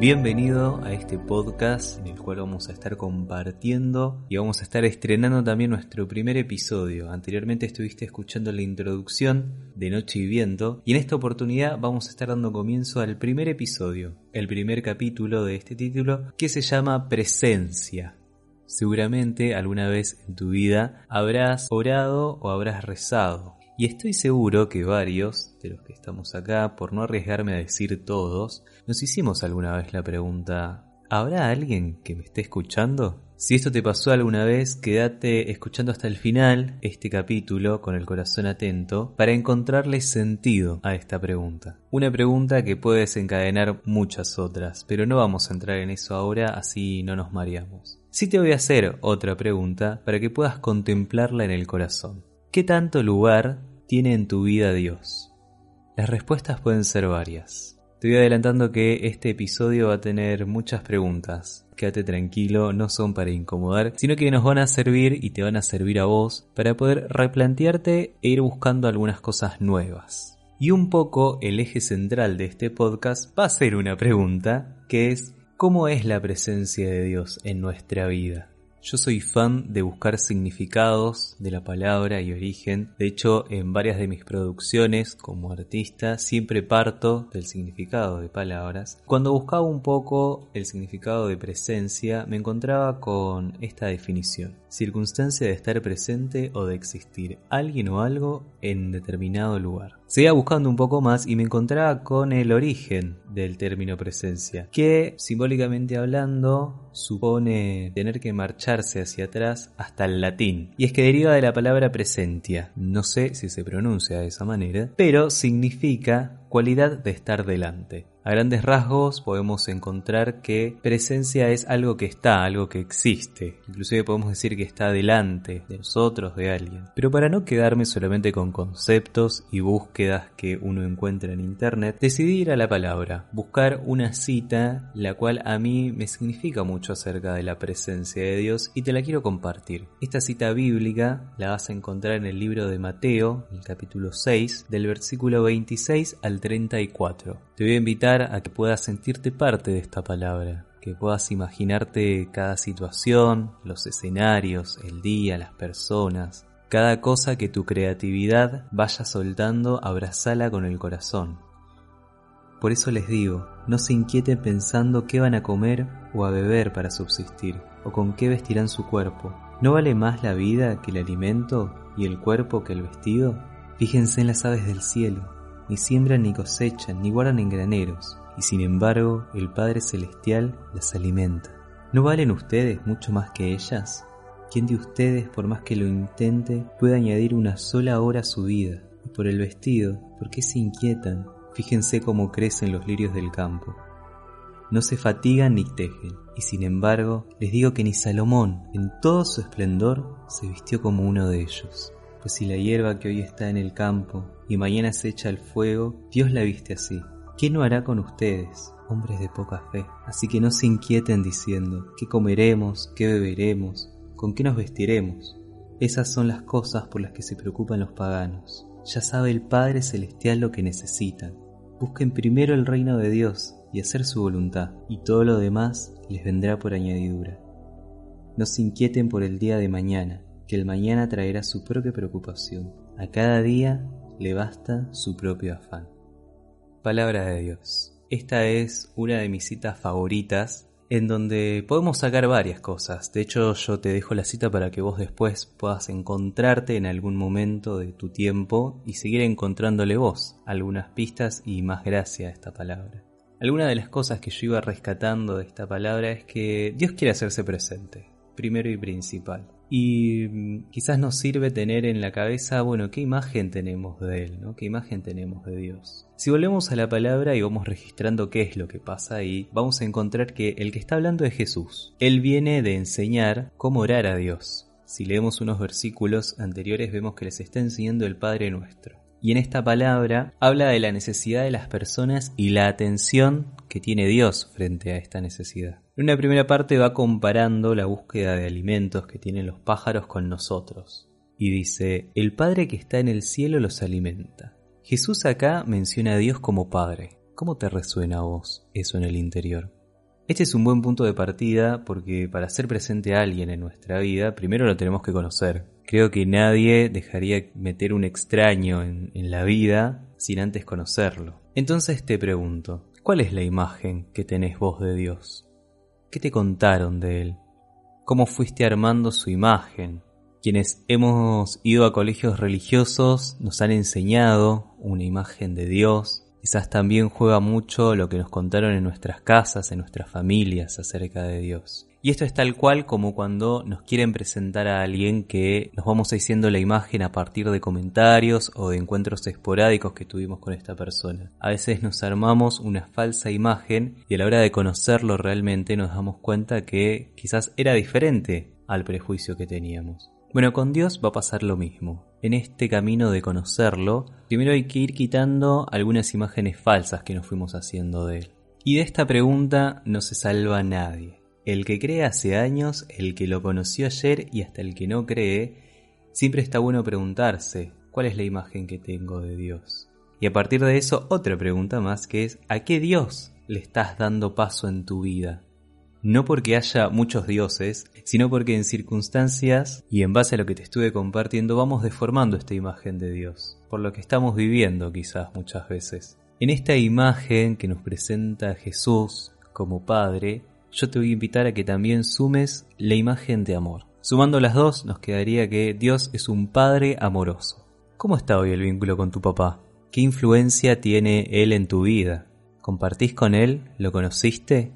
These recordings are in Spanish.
Bienvenido a este podcast en el cual vamos a estar compartiendo y vamos a estar estrenando también nuestro primer episodio. Anteriormente estuviste escuchando la introducción de Noche y Viento y en esta oportunidad vamos a estar dando comienzo al primer episodio, el primer capítulo de este título que se llama Presencia. Seguramente alguna vez en tu vida habrás orado o habrás rezado y estoy seguro que varios de los que estamos acá, por no arriesgarme a decir todos, nos hicimos alguna vez la pregunta, ¿habrá alguien que me esté escuchando? Si esto te pasó alguna vez, quédate escuchando hasta el final este capítulo con el corazón atento para encontrarle sentido a esta pregunta. Una pregunta que puede desencadenar muchas otras, pero no vamos a entrar en eso ahora, así no nos mareamos. Sí te voy a hacer otra pregunta para que puedas contemplarla en el corazón. ¿Qué tanto lugar tiene en tu vida Dios? Las respuestas pueden ser varias. Te voy adelantando que este episodio va a tener muchas preguntas. Quédate tranquilo, no son para incomodar, sino que nos van a servir y te van a servir a vos para poder replantearte e ir buscando algunas cosas nuevas. Y un poco el eje central de este podcast va a ser una pregunta, que es ¿cómo es la presencia de Dios en nuestra vida? Yo soy fan de buscar significados de la palabra y origen. De hecho, en varias de mis producciones como artista siempre parto del significado de palabras. Cuando buscaba un poco el significado de presencia, me encontraba con esta definición. Circunstancia de estar presente o de existir alguien o algo en determinado lugar. Seguía buscando un poco más y me encontraba con el origen del término presencia, que simbólicamente hablando supone tener que marcharse hacia atrás hasta el latín. Y es que deriva de la palabra presentia. No sé si se pronuncia de esa manera, pero significa cualidad de estar delante. A grandes rasgos podemos encontrar que presencia es algo que está, algo que existe. Inclusive podemos decir que está delante de nosotros, de alguien. Pero para no quedarme solamente con conceptos y búsquedas que uno encuentra en internet, decidí ir a la palabra, buscar una cita la cual a mí me significa mucho acerca de la presencia de Dios y te la quiero compartir. Esta cita bíblica la vas a encontrar en el libro de Mateo, el capítulo 6, del versículo 26 al 34. Te voy a invitar a que puedas sentirte parte de esta palabra, que puedas imaginarte cada situación, los escenarios, el día, las personas, cada cosa que tu creatividad vaya soltando, abrazala con el corazón. Por eso les digo, no se inquieten pensando qué van a comer o a beber para subsistir, o con qué vestirán su cuerpo. ¿No vale más la vida que el alimento y el cuerpo que el vestido? Fíjense en las aves del cielo ni siembran ni cosechan, ni guardan en graneros, y sin embargo el Padre Celestial las alimenta. ¿No valen ustedes mucho más que ellas? ¿Quién de ustedes, por más que lo intente, puede añadir una sola hora a su vida? Y por el vestido, ¿por qué se inquietan? Fíjense cómo crecen los lirios del campo. No se fatigan ni tejen, y sin embargo les digo que ni Salomón, en todo su esplendor, se vistió como uno de ellos. Pues si la hierba que hoy está en el campo y mañana se echa al fuego, Dios la viste así. ¿Qué no hará con ustedes, hombres de poca fe? Así que no se inquieten diciendo, ¿qué comeremos? ¿Qué beberemos? ¿Con qué nos vestiremos? Esas son las cosas por las que se preocupan los paganos. Ya sabe el Padre Celestial lo que necesitan. Busquen primero el reino de Dios y hacer su voluntad, y todo lo demás les vendrá por añadidura. No se inquieten por el día de mañana, que el mañana traerá su propia preocupación. A cada día le basta su propio afán. Palabra de Dios. Esta es una de mis citas favoritas en donde podemos sacar varias cosas. De hecho, yo te dejo la cita para que vos después puedas encontrarte en algún momento de tu tiempo y seguir encontrándole vos algunas pistas y más gracia a esta palabra. Alguna de las cosas que yo iba rescatando de esta palabra es que Dios quiere hacerse presente, primero y principal. Y mm, quizás nos sirve tener en la cabeza, bueno, qué imagen tenemos de Él, ¿no? ¿Qué imagen tenemos de Dios? Si volvemos a la palabra y vamos registrando qué es lo que pasa ahí, vamos a encontrar que el que está hablando es Jesús. Él viene de enseñar cómo orar a Dios. Si leemos unos versículos anteriores vemos que les está enseñando el Padre Nuestro. Y en esta palabra habla de la necesidad de las personas y la atención que tiene Dios frente a esta necesidad. En una primera parte va comparando la búsqueda de alimentos que tienen los pájaros con nosotros. Y dice, el Padre que está en el cielo los alimenta. Jesús acá menciona a Dios como Padre. ¿Cómo te resuena a vos eso en el interior? Este es un buen punto de partida porque para ser presente a alguien en nuestra vida, primero lo tenemos que conocer. Creo que nadie dejaría meter un extraño en, en la vida sin antes conocerlo. Entonces te pregunto, ¿cuál es la imagen que tenés vos de Dios? ¿Qué te contaron de Él? ¿Cómo fuiste armando su imagen? Quienes hemos ido a colegios religiosos nos han enseñado una imagen de Dios. Quizás también juega mucho lo que nos contaron en nuestras casas, en nuestras familias acerca de Dios. Y esto es tal cual como cuando nos quieren presentar a alguien que nos vamos diciendo la imagen a partir de comentarios o de encuentros esporádicos que tuvimos con esta persona. A veces nos armamos una falsa imagen y a la hora de conocerlo realmente nos damos cuenta que quizás era diferente al prejuicio que teníamos. Bueno, con Dios va a pasar lo mismo. En este camino de conocerlo, primero hay que ir quitando algunas imágenes falsas que nos fuimos haciendo de Él. Y de esta pregunta no se salva nadie. El que cree hace años, el que lo conoció ayer y hasta el que no cree, siempre está bueno preguntarse, ¿cuál es la imagen que tengo de Dios? Y a partir de eso, otra pregunta más que es, ¿a qué Dios le estás dando paso en tu vida? No porque haya muchos dioses, sino porque en circunstancias y en base a lo que te estuve compartiendo vamos deformando esta imagen de Dios, por lo que estamos viviendo quizás muchas veces. En esta imagen que nos presenta Jesús como Padre, yo te voy a invitar a que también sumes la imagen de amor. Sumando las dos nos quedaría que Dios es un Padre amoroso. ¿Cómo está hoy el vínculo con tu papá? ¿Qué influencia tiene Él en tu vida? ¿Compartís con Él? ¿Lo conociste?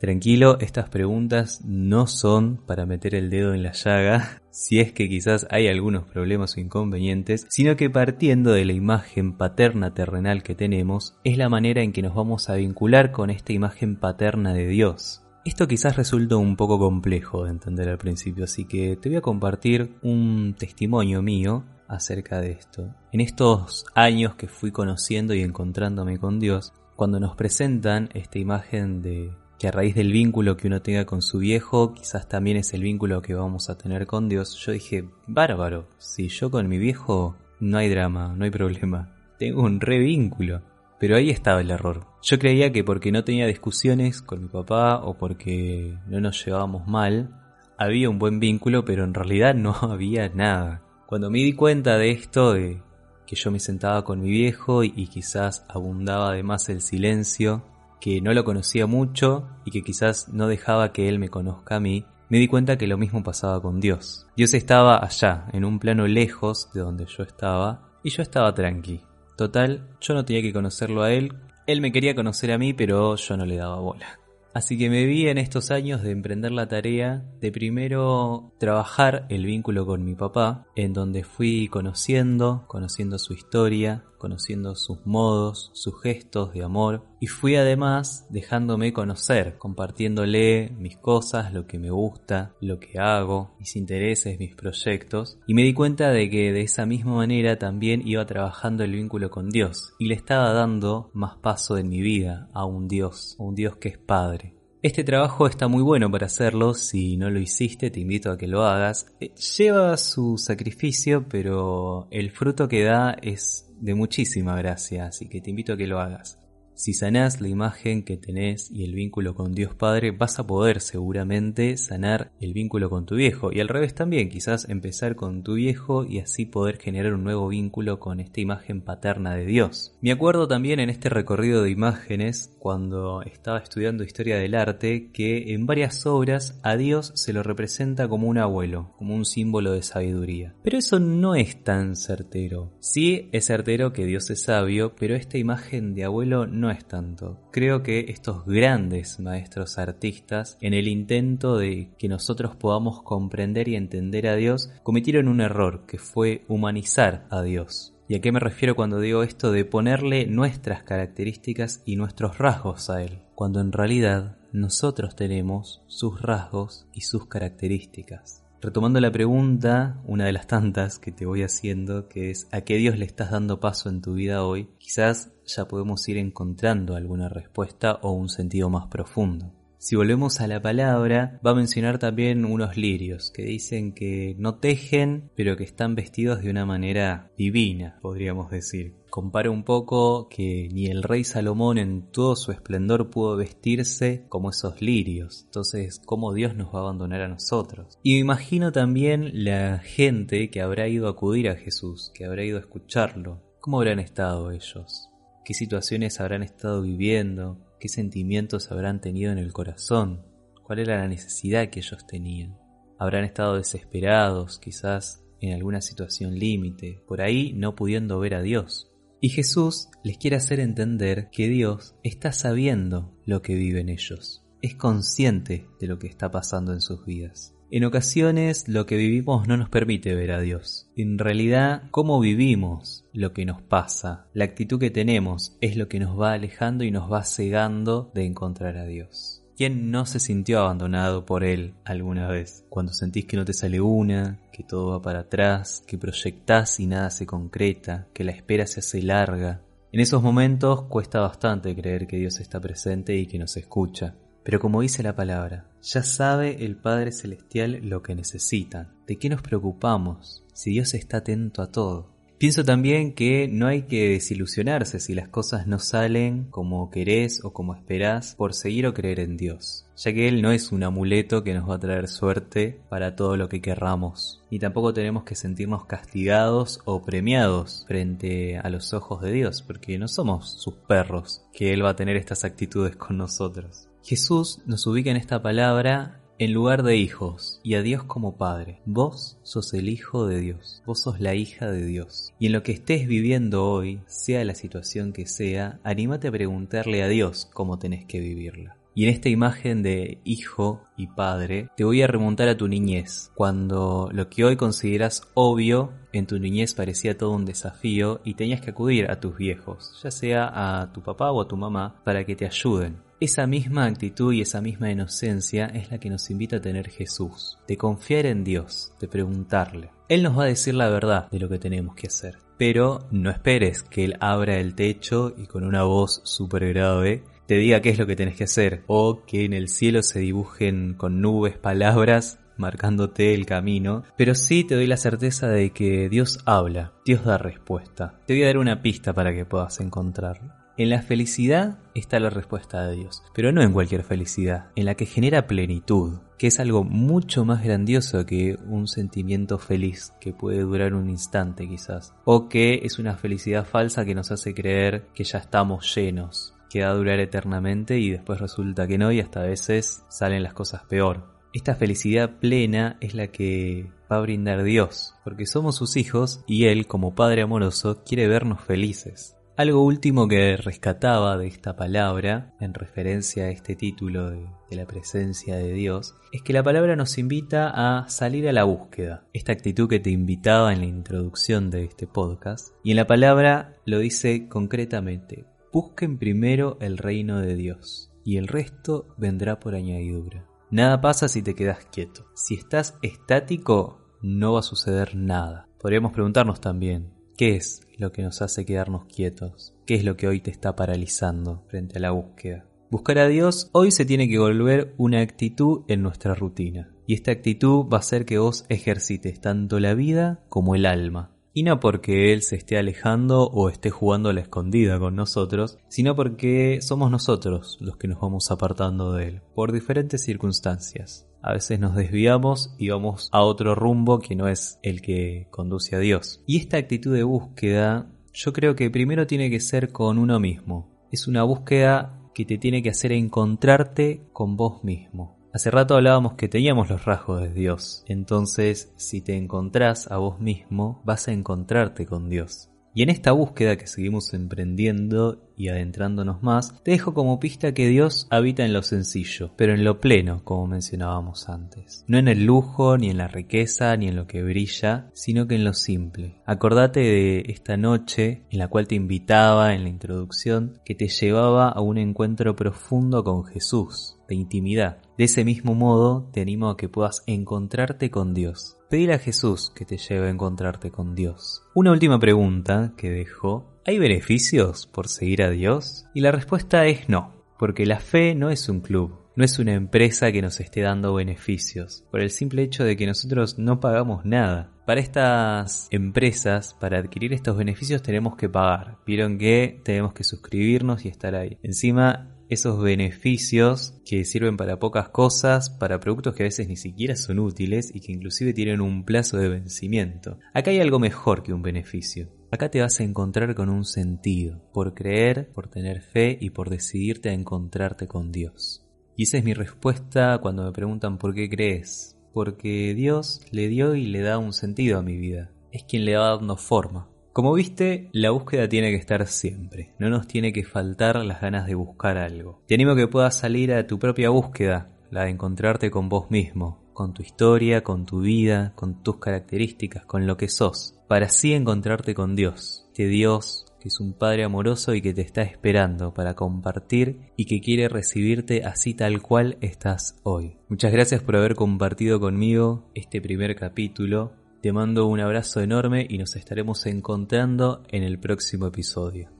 Tranquilo, estas preguntas no son para meter el dedo en la llaga, si es que quizás hay algunos problemas o inconvenientes, sino que partiendo de la imagen paterna terrenal que tenemos, es la manera en que nos vamos a vincular con esta imagen paterna de Dios. Esto quizás resulta un poco complejo de entender al principio, así que te voy a compartir un testimonio mío acerca de esto. En estos años que fui conociendo y encontrándome con Dios, cuando nos presentan esta imagen de que a raíz del vínculo que uno tenga con su viejo, quizás también es el vínculo que vamos a tener con Dios, yo dije, bárbaro, si yo con mi viejo no hay drama, no hay problema, tengo un re vínculo. Pero ahí estaba el error. Yo creía que porque no tenía discusiones con mi papá o porque no nos llevábamos mal, había un buen vínculo, pero en realidad no había nada. Cuando me di cuenta de esto, de que yo me sentaba con mi viejo y, quizás abundaba además el silencio, que no lo conocía mucho y que quizás no dejaba que él me conozca a mí, me di cuenta que lo mismo pasaba con Dios. Dios estaba allá, en un plano lejos de donde yo estaba, y yo estaba tranqui. Total, yo no tenía que conocerlo a él, él me quería conocer a mí, pero yo no le daba bola. Así que me vi en estos años de emprender la tarea de primero trabajar el vínculo con mi papá, en donde fui conociendo, conociendo su historia, conociendo sus modos, sus gestos de amor y fui además dejándome conocer, compartiéndole mis cosas, lo que me gusta, lo que hago, mis intereses, mis proyectos y me di cuenta de que de esa misma manera también iba trabajando el vínculo con Dios y le estaba dando más paso en mi vida a un Dios, a un Dios que es Padre. Este trabajo está muy bueno para hacerlo, si no lo hiciste te invito a que lo hagas. Eh, lleva su sacrificio, pero el fruto que da es de muchísima gracia, así que te invito a que lo hagas. Si sanás la imagen que tenés y el vínculo con Dios Padre, vas a poder seguramente sanar el vínculo con tu viejo. Y al revés también, quizás empezar con tu viejo y así poder generar un nuevo vínculo con esta imagen paterna de Dios. Me acuerdo también en este recorrido de imágenes, cuando estaba estudiando historia del arte, que en varias obras a Dios se lo representa como un abuelo, como un símbolo de sabiduría. Pero eso no es tan certero. Sí es certero que Dios es sabio, pero esta imagen de abuelo no es tanto. Creo que estos grandes maestros artistas, en el intento de que nosotros podamos comprender y entender a Dios, cometieron un error que fue humanizar a Dios. ¿Y a qué me refiero cuando digo esto de ponerle nuestras características y nuestros rasgos a Él? Cuando en realidad nosotros tenemos sus rasgos y sus características. Retomando la pregunta, una de las tantas que te voy haciendo, que es ¿a qué Dios le estás dando paso en tu vida hoy? Quizás ya podemos ir encontrando alguna respuesta o un sentido más profundo. Si volvemos a la palabra, va a mencionar también unos lirios que dicen que no tejen, pero que están vestidos de una manera divina, podríamos decir. Compara un poco que ni el rey Salomón en todo su esplendor pudo vestirse como esos lirios. Entonces, ¿cómo Dios nos va a abandonar a nosotros? Y imagino también la gente que habrá ido a acudir a Jesús, que habrá ido a escucharlo. ¿Cómo habrán estado ellos? ¿Qué situaciones habrán estado viviendo? ¿Qué sentimientos habrán tenido en el corazón? ¿Cuál era la necesidad que ellos tenían? Habrán estado desesperados, quizás en alguna situación límite, por ahí no pudiendo ver a Dios. Y Jesús les quiere hacer entender que Dios está sabiendo lo que viven ellos, es consciente de lo que está pasando en sus vidas. En ocasiones lo que vivimos no nos permite ver a Dios. En realidad, cómo vivimos lo que nos pasa, la actitud que tenemos es lo que nos va alejando y nos va cegando de encontrar a Dios. ¿Quién no se sintió abandonado por Él alguna vez? Cuando sentís que no te sale una, que todo va para atrás, que proyectás y nada se concreta, que la espera se hace larga. En esos momentos cuesta bastante creer que Dios está presente y que nos escucha. Pero como dice la palabra, ya sabe el Padre Celestial lo que necesitan. ¿De qué nos preocupamos si Dios está atento a todo? Pienso también que no hay que desilusionarse si las cosas no salen como querés o como esperás por seguir o creer en Dios, ya que Él no es un amuleto que nos va a traer suerte para todo lo que querramos, ni tampoco tenemos que sentirnos castigados o premiados frente a los ojos de Dios, porque no somos sus perros, que Él va a tener estas actitudes con nosotros. Jesús nos ubica en esta palabra en lugar de hijos y a Dios como Padre. Vos sos el Hijo de Dios, vos sos la hija de Dios. Y en lo que estés viviendo hoy, sea la situación que sea, anímate a preguntarle a Dios cómo tenés que vivirla. Y en esta imagen de hijo y padre, te voy a remontar a tu niñez, cuando lo que hoy consideras obvio en tu niñez parecía todo un desafío y tenías que acudir a tus viejos, ya sea a tu papá o a tu mamá, para que te ayuden. Esa misma actitud y esa misma inocencia es la que nos invita a tener Jesús, de confiar en Dios, de preguntarle. Él nos va a decir la verdad de lo que tenemos que hacer, pero no esperes que Él abra el techo y con una voz súper grave te diga qué es lo que tenés que hacer, o que en el cielo se dibujen con nubes palabras marcándote el camino, pero sí te doy la certeza de que Dios habla, Dios da respuesta. Te voy a dar una pista para que puedas encontrarlo. En la felicidad está la respuesta de Dios, pero no en cualquier felicidad, en la que genera plenitud, que es algo mucho más grandioso que un sentimiento feliz que puede durar un instante quizás, o que es una felicidad falsa que nos hace creer que ya estamos llenos, que va a durar eternamente y después resulta que no y hasta a veces salen las cosas peor. Esta felicidad plena es la que va a brindar Dios, porque somos sus hijos y Él, como Padre amoroso, quiere vernos felices. Algo último que rescataba de esta palabra, en referencia a este título de, la presencia de Dios, es que la palabra nos invita a salir a la búsqueda. Esta actitud que te invitaba en la introducción de este podcast. Y en la palabra lo dice concretamente, busquen primero el reino de Dios, y el resto vendrá por añadidura. Nada pasa si te quedas quieto. Si estás estático, no va a suceder nada. Podríamos preguntarnos también, ¿Qué es lo que nos hace quedarnos quietos? ¿Qué es lo que hoy te está paralizando frente a la búsqueda? Buscar a Dios hoy se tiene que volver una actitud en nuestra rutina. Y esta actitud va a hacer que vos ejercites tanto la vida como el alma. Y no porque Él se esté alejando o esté jugando a la escondida con nosotros, sino porque somos nosotros los que nos vamos apartando de Él, por diferentes circunstancias. A veces nos desviamos y vamos a otro rumbo que no es el que conduce a Dios. Y esta actitud de búsqueda yo creo que primero tiene que ser con uno mismo. Es una búsqueda que te tiene que hacer encontrarte con vos mismo. Hace rato hablábamos que teníamos los rasgos de Dios, entonces si te encontrás a vos mismo vas a encontrarte con Dios. Y en esta búsqueda que seguimos emprendiendo y adentrándonos más, te dejo como pista que Dios habita en lo sencillo, pero en lo pleno, como mencionábamos antes. No en el lujo, ni en la riqueza, ni en lo que brilla, sino que en lo simple. Acordate de esta noche en la cual te invitaba en la introducción, que te llevaba a un encuentro profundo con Jesús, de intimidad. De ese mismo modo, te animo a que puedas encontrarte con Dios. Pedir a Jesús que te lleve a encontrarte con Dios. Una última pregunta que dejo. ¿Hay beneficios por seguir a Dios? Y la respuesta es no, porque la fe no es un club, no es una empresa que nos esté dando beneficios, por el simple hecho de que nosotros no pagamos nada. Para estas empresas, para adquirir estos beneficios tenemos que pagar. Vieron que tenemos que suscribirnos y estar ahí. Encima, esos beneficios que sirven para pocas cosas, para productos que a veces ni siquiera son útiles y que inclusive tienen un plazo de vencimiento. Acá hay algo mejor que un beneficio. Acá te vas a encontrar con un sentido, por creer, por tener fe y por decidirte a encontrarte con Dios. Y esa es mi respuesta cuando me preguntan por qué crees. Porque Dios le dio y le da un sentido a mi vida. Es quien le va dando forma. Como viste, la búsqueda tiene que estar siempre, no nos tiene que faltar las ganas de buscar algo. Te animo a que puedas salir a tu propia búsqueda, la de encontrarte con vos mismo, con tu historia, con tu vida, con tus características, con lo que sos, para así encontrarte con Dios, que Dios que es un Padre amoroso y que te está esperando para compartir y que quiere recibirte así tal cual estás hoy. Muchas gracias por haber compartido conmigo este primer capítulo te mando un abrazo enorme y nos estaremos encontrando en el próximo episodio.